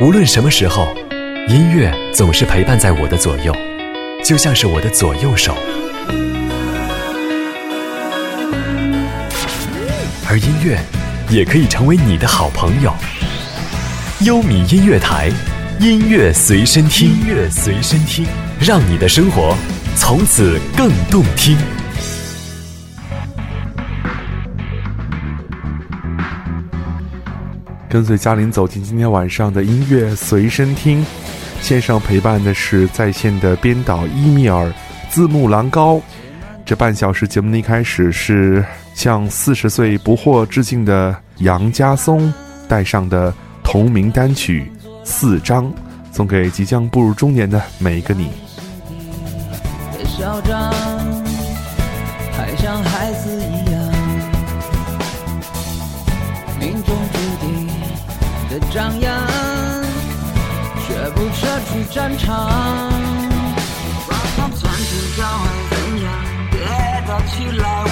无论什么时候，音乐总是陪伴在我的左右，就像是我的左右手。而音乐也可以成为你的好朋友。优米音乐台，音乐随身听，音乐随身听，让你的生活从此更动听。跟随嘉玲走进今天晚上的音乐随身听，线上陪伴的是在线的编导伊米尔，字幕狼高。这半小时节目的一开始是向四十岁不惑致敬的杨家松带上的同名单曲《四张》，送给即将步入中年的每一个你。还像孩子张扬，却不撤出战场。把他们团结召唤怎样？别打起来！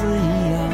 子一样。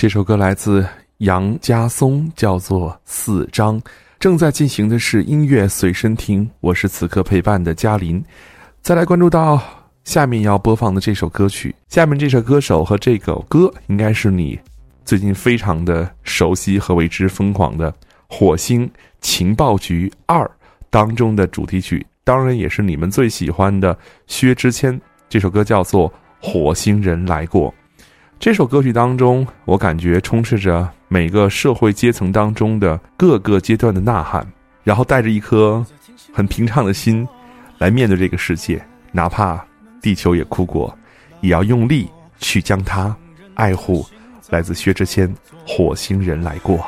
这首歌来自杨家松，叫做《四张》，正在进行的是音乐随身听。我是此刻陪伴的嘉林。再来关注到下面要播放的这首歌曲，下面这首歌手和这首歌应该是你最近非常的熟悉和为之疯狂的《火星情报局二》当中的主题曲，当然也是你们最喜欢的薛之谦。这首歌叫做《火星人来过》。这首歌曲当中，我感觉充斥着每个社会阶层当中的各个阶段的呐喊，然后带着一颗很平常的心来面对这个世界，哪怕地球也哭过，也要用力去将它爱护。来自薛之谦，《火星人来过》。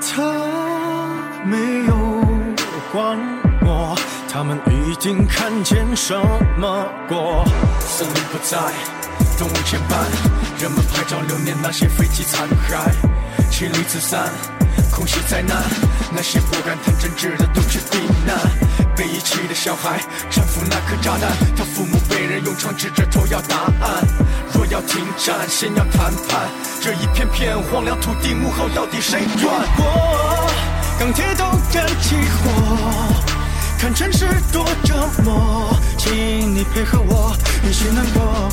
他他们已经看见什么过？森林不在，动物牵绊，人们拍照留念那些飞机残骸，妻离子散，空袭灾难，那些不敢谈政治的都去避难。被遗弃的小孩搀扶那颗炸弹，他父母被人用枪指着头要答案。若要停战，先要谈判。这一片片荒凉土地，幕后到底谁赚？我钢铁都燃起火。城市多折磨，请你配合我一起难过。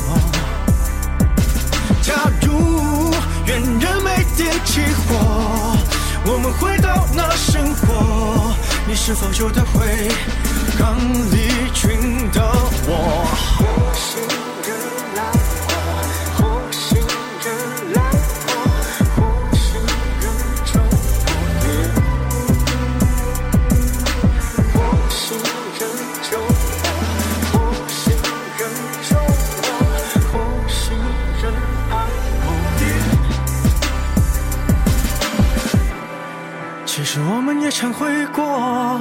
假如原人没点起火，我们回到那生活，你是否就得回刚离群的我？忏悔过，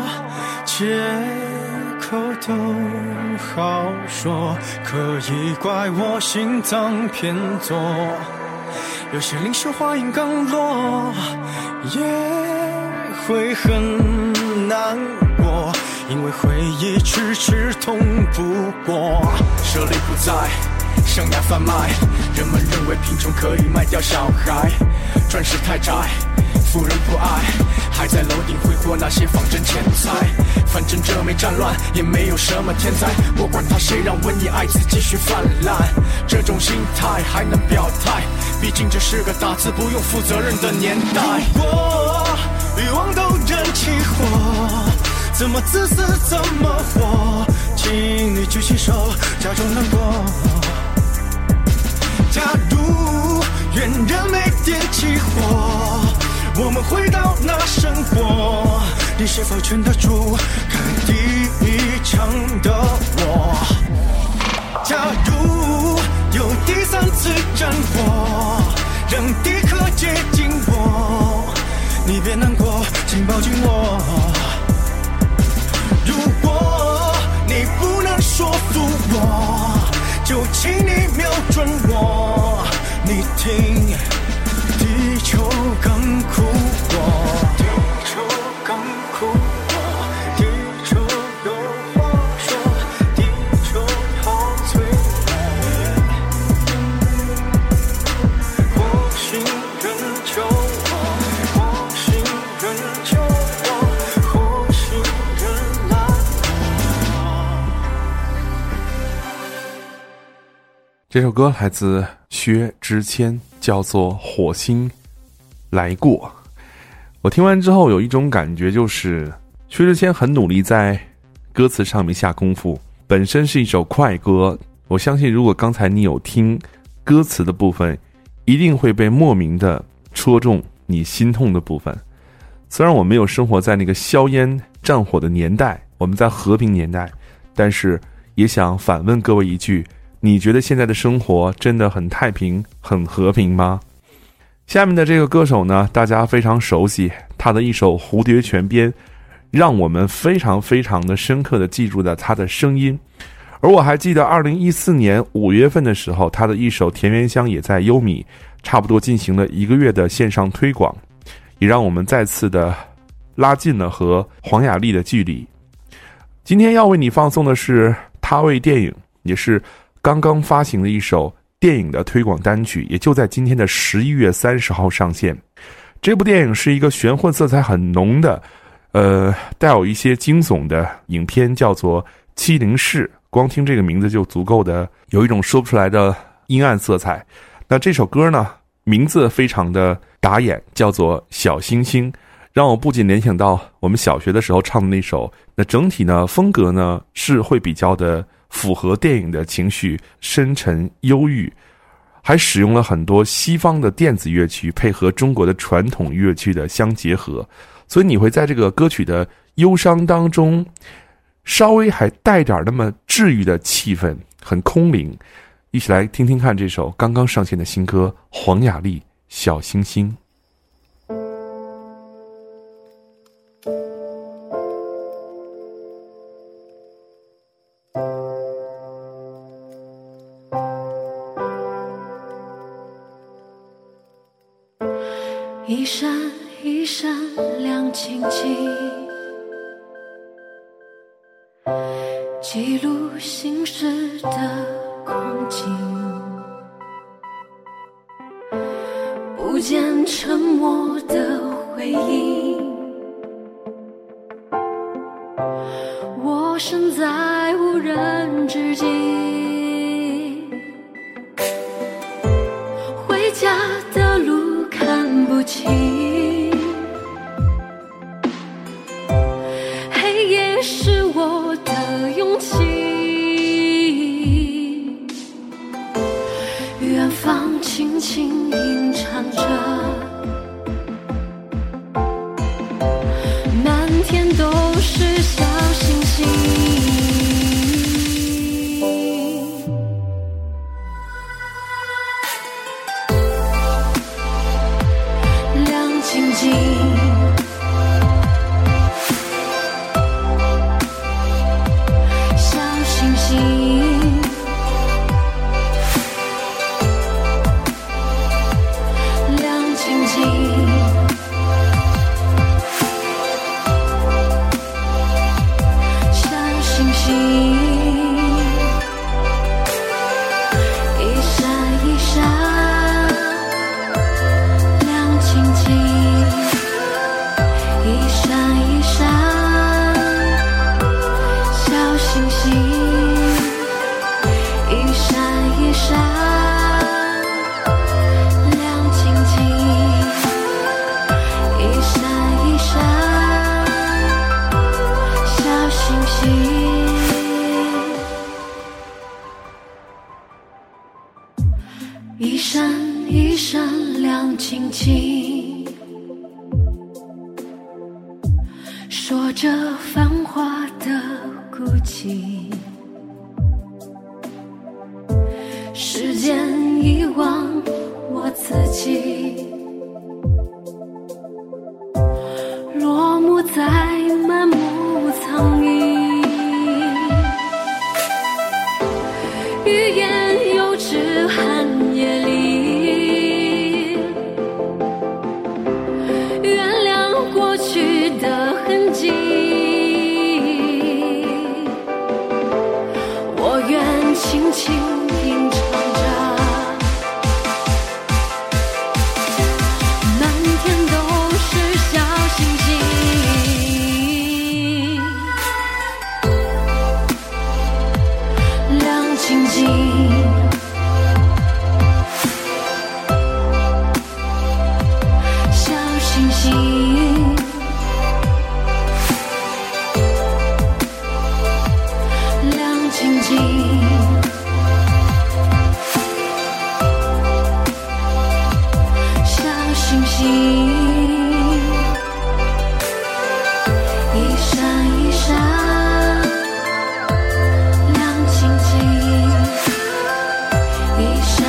借口都好说，可以怪我心脏偏左。有些灵修话音刚落，也会很难过，因为回忆迟迟通不过。舍利不在，生涯贩卖，人们认为贫穷可以卖掉小孩，钻石太窄。富人不爱，还在楼顶挥霍那些仿真钱财。反正这没战乱，也没有什么天灾。我管他谁让瘟疫艾滋继续泛滥，这种心态还能表态？毕竟这是个打字不用负责任的年代。如果欲望都燃起火，怎么自私怎么活？请你举起手，假装难过。假如愿人没点起火。我们回到那生活，你是否撑得住开第一枪的我？假如有第三次战火，让敌客接近我，你别难过，请抱紧我。如果你不能说服我，就请你瞄准我，你听。地球刚哭过，地球刚哭过，地球有话说，地球好脆弱。火星人救我，火星人救我，火星人来过这首歌来自薛之谦。叫做火星来过，我听完之后有一种感觉，就是薛之谦很努力在歌词上面下功夫。本身是一首快歌，我相信如果刚才你有听歌词的部分，一定会被莫名的戳中你心痛的部分。虽然我没有生活在那个硝烟战火的年代，我们在和平年代，但是也想反问各位一句。你觉得现在的生活真的很太平、很和平吗？下面的这个歌手呢，大家非常熟悉，他的一首《蝴蝶泉边》，让我们非常非常的深刻的记住了他的声音。而我还记得，二零一四年五月份的时候，他的一首《田园香》也在优米差不多进行了一个月的线上推广，也让我们再次的拉近了和黄雅莉的距离。今天要为你放送的是他为电影，也是。刚刚发行的一首电影的推广单曲，也就在今天的十一月三十号上线。这部电影是一个玄幻色彩很浓的，呃，带有一些惊悚的影片，叫做《七零式》。光听这个名字就足够的有一种说不出来的阴暗色彩。那这首歌呢，名字非常的打眼，叫做《小星星》，让我不仅联想到我们小学的时候唱的那首。那整体呢，风格呢是会比较的。符合电影的情绪，深沉忧郁，还使用了很多西方的电子乐曲，配合中国的传统乐曲的相结合，所以你会在这个歌曲的忧伤当中，稍微还带点那么治愈的气氛，很空灵。一起来听听看这首刚刚上线的新歌《黄雅莉小星星》。一闪一闪亮晶晶，记录心事一生。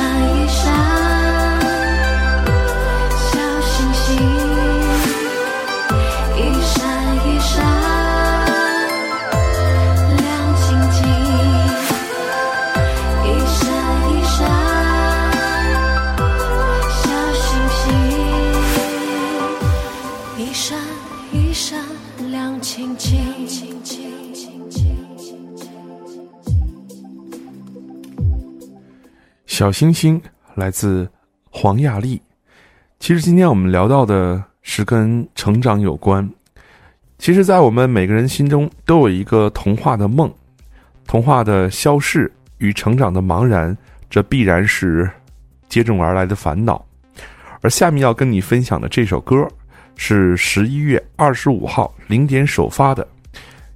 小星星来自黄亚丽。其实今天我们聊到的是跟成长有关。其实，在我们每个人心中都有一个童话的梦，童话的消逝与成长的茫然，这必然是接踵而来的烦恼。而下面要跟你分享的这首歌，是十一月二十五号零点首发的，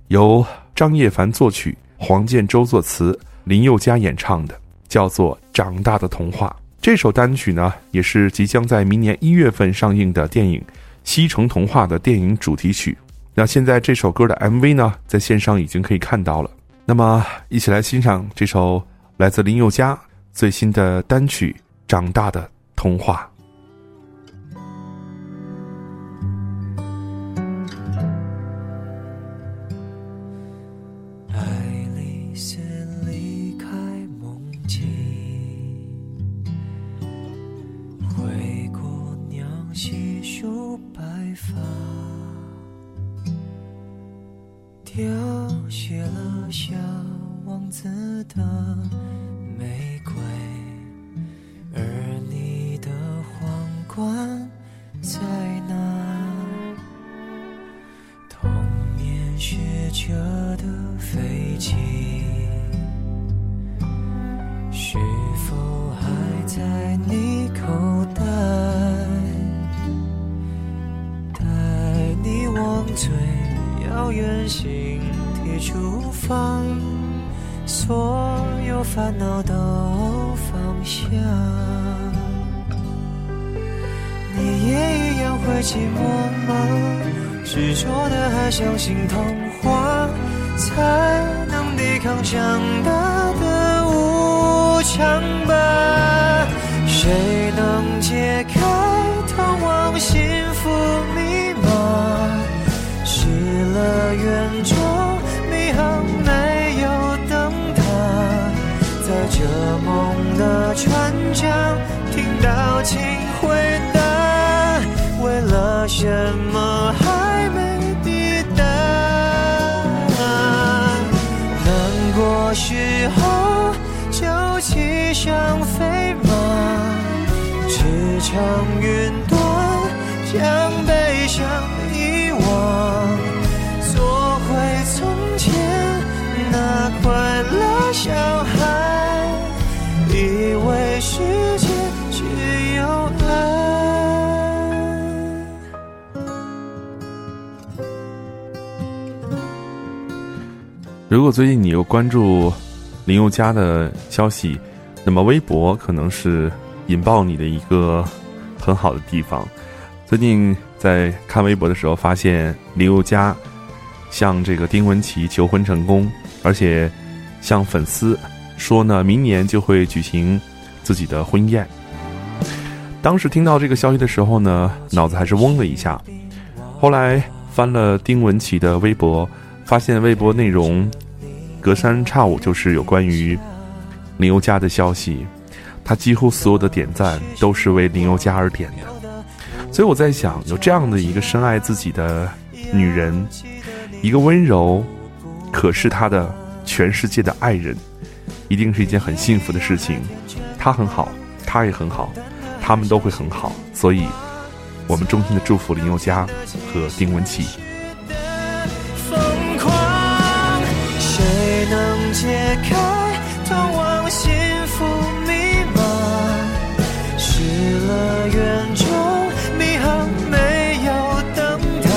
由张叶凡作曲，黄建州作词，林宥嘉演唱的。叫做《长大的童话》。这首单曲呢，也是即将在明年一月份上映的电影《西城童话》的电影主题曲。那现在这首歌的 MV 呢，在线上已经可以看到了。那么，一起来欣赏这首来自林宥嘉最新的单曲《长大的童话》。的玫瑰，而你的皇冠寂寞吗？执着的还相信童话，才能抵抗长大的无常吧？谁能解开通往幸福密码？失了园中迷航没有灯塔，在这梦的船桨听到请回答，什么还没抵达？难过时候就骑上飞马，驰骋云端，将悲伤如果最近你有关注林宥嘉的消息，那么微博可能是引爆你的一个很好的地方。最近在看微博的时候，发现林宥嘉向这个丁文琪求婚成功，而且向粉丝说呢，明年就会举行自己的婚宴。当时听到这个消息的时候呢，脑子还是嗡了一下。后来翻了丁文琪的微博，发现微博内容隔三差五就是有关于林宥嘉的消息，他几乎所有的点赞都是为林宥嘉而点的。所以我在想，有这样的一个深爱自己的女人，一个温柔，可是她的全世界的爱人，一定是一件很幸福的事情。她很好，他也很好，他们都会很好。所以，我们衷心的祝福林宥嘉和丁文琪。解开通往幸福密码？失了园中迷航没有灯塔，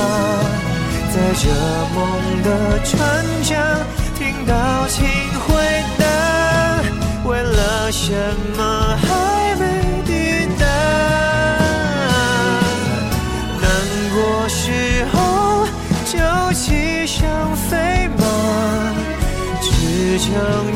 在这梦的船桨听到请回答，为了什么驰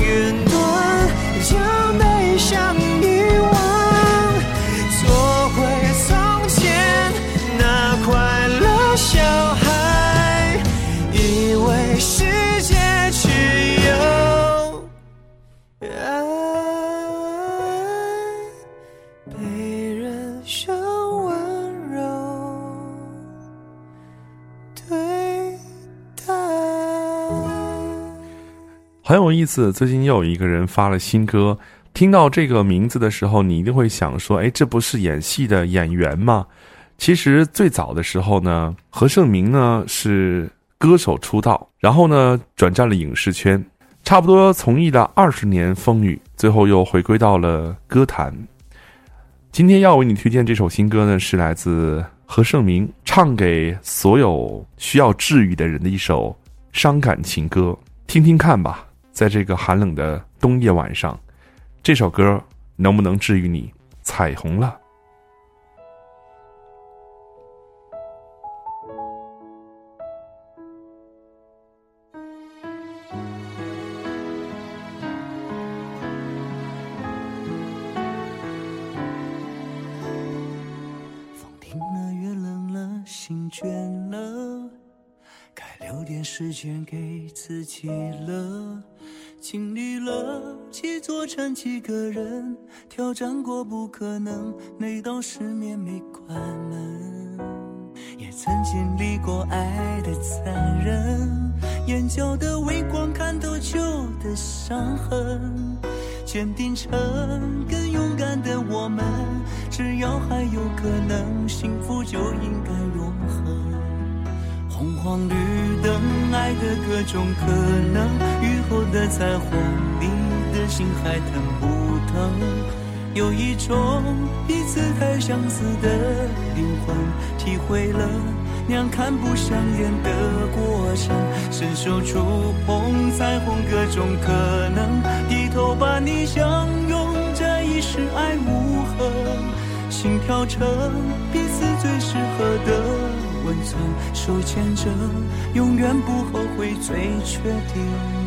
很有意思，最近又有一个人发了新歌。听到这个名字的时候，你一定会想说：“哎，这不是演戏的演员吗？”其实最早的时候呢，何晟铭呢是歌手出道，然后呢转战了影视圈，差不多从艺了二十年风雨，最后又回归到了歌坛。今天要为你推荐这首新歌呢，是来自何晟铭唱给所有需要治愈的人的一首伤感情歌，听听看吧。在这个寒冷的冬夜晚上，这首歌能不能治愈你？彩虹了。风停了，月冷了，心倦了，该留点时间给自己了。经历了几座城，几个人，挑战过不可能，那道失眠没关门。也曾经历过爱的残忍，眼角的微光看透旧的伤痕，坚定成更勇敢的我们，只要还有可能，幸福就应该永恒。红黄绿灯，爱的各种可能，雨后的彩虹，你的心还疼不疼？有一种彼此太相似的灵魂，体会了两看不上眼的过程，伸手触碰彩虹各种可能，低头把你相拥，这一世爱无痕，心跳成彼此最适合的温存，手牵着，永远不后悔，最确定。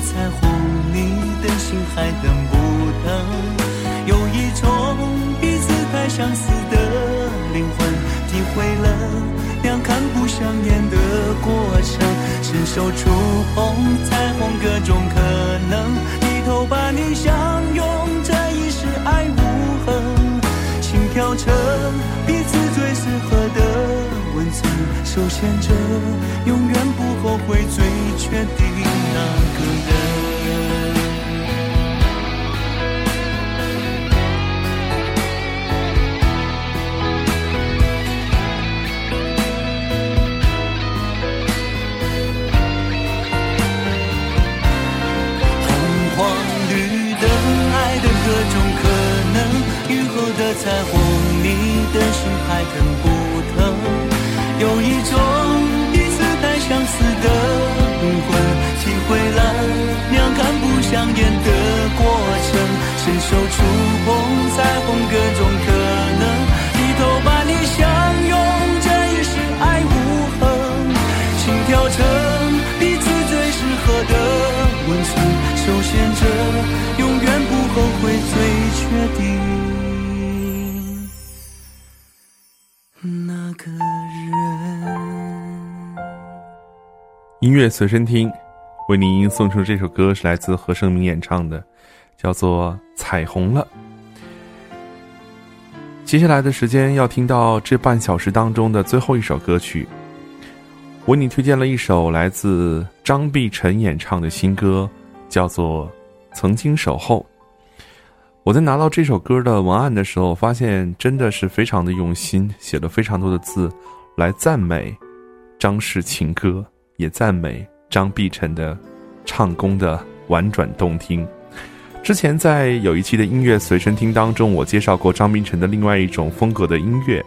彩虹，你的心还等不等？有一种彼此太相似的灵魂，体会了两看不相厌的过程，伸手触碰彩虹各种可能，低头把你相拥，这一世爱无痕，心跳成彼此最适合的温存，手牵着，永远不后悔，最确定。的彩虹，你的心还疼不音乐随身听，为您送出这首歌是来自何晟铭演唱的，叫做《彩虹了》。接下来的时间要听到这半小时当中的最后一首歌曲，为你推荐了一首来自张碧晨演唱的新歌，叫做《曾经守候》。我在拿到这首歌的文案的时候，发现真的是非常的用心，写了非常多的字来赞美张氏情歌。也赞美张碧晨的唱功的婉转动听。之前在有一期的音乐随身听当中，我介绍过张碧晨的另外一种风格的音乐，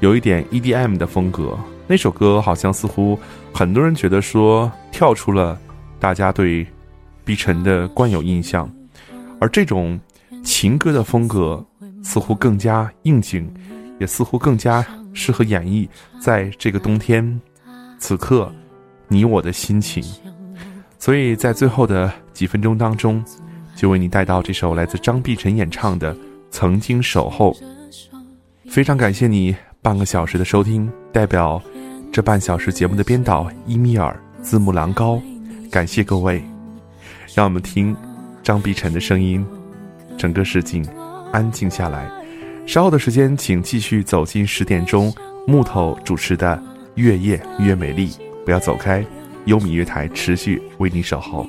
有一点 EDM 的风格。那首歌好像似乎很多人觉得说跳出了大家对碧晨的惯有印象，而这种情歌的风格似乎更加应景，也似乎更加适合演绎在这个冬天此刻。你我的心情，所以在最后的几分钟当中，就为你带到这首来自张碧晨演唱的《曾经守候》。非常感谢你半个小时的收听，代表这半小时节目的编导伊米尔、字幕狼高，感谢各位。让我们听张碧晨的声音，整个世境安静下来。稍后的时间，请继续走进十点钟木头主持的《月夜越美丽》。不要走开，优米乐台持续为你守候。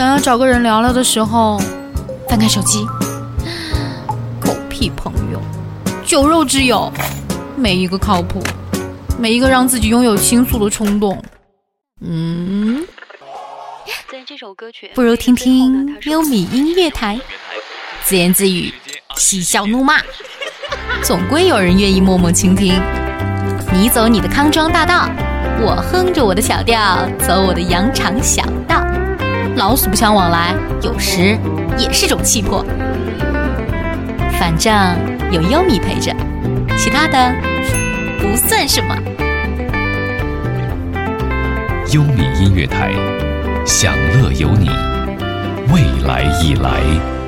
想要找个人聊聊的时候，翻开手机，狗屁朋友，酒肉之友，没一个靠谱，没一个让自己拥有倾诉的冲动。嗯，在这首歌曲，不如听听优米音乐台，自言自语，嬉笑怒骂，总归有人愿意默默倾听。你走你的康庄大道，我哼着我的小调，走我的羊肠小道。老死不相往来，有时也是种气魄。反正有优米陪着，其他的不算什么。优米音乐台，享乐有你，未来已来。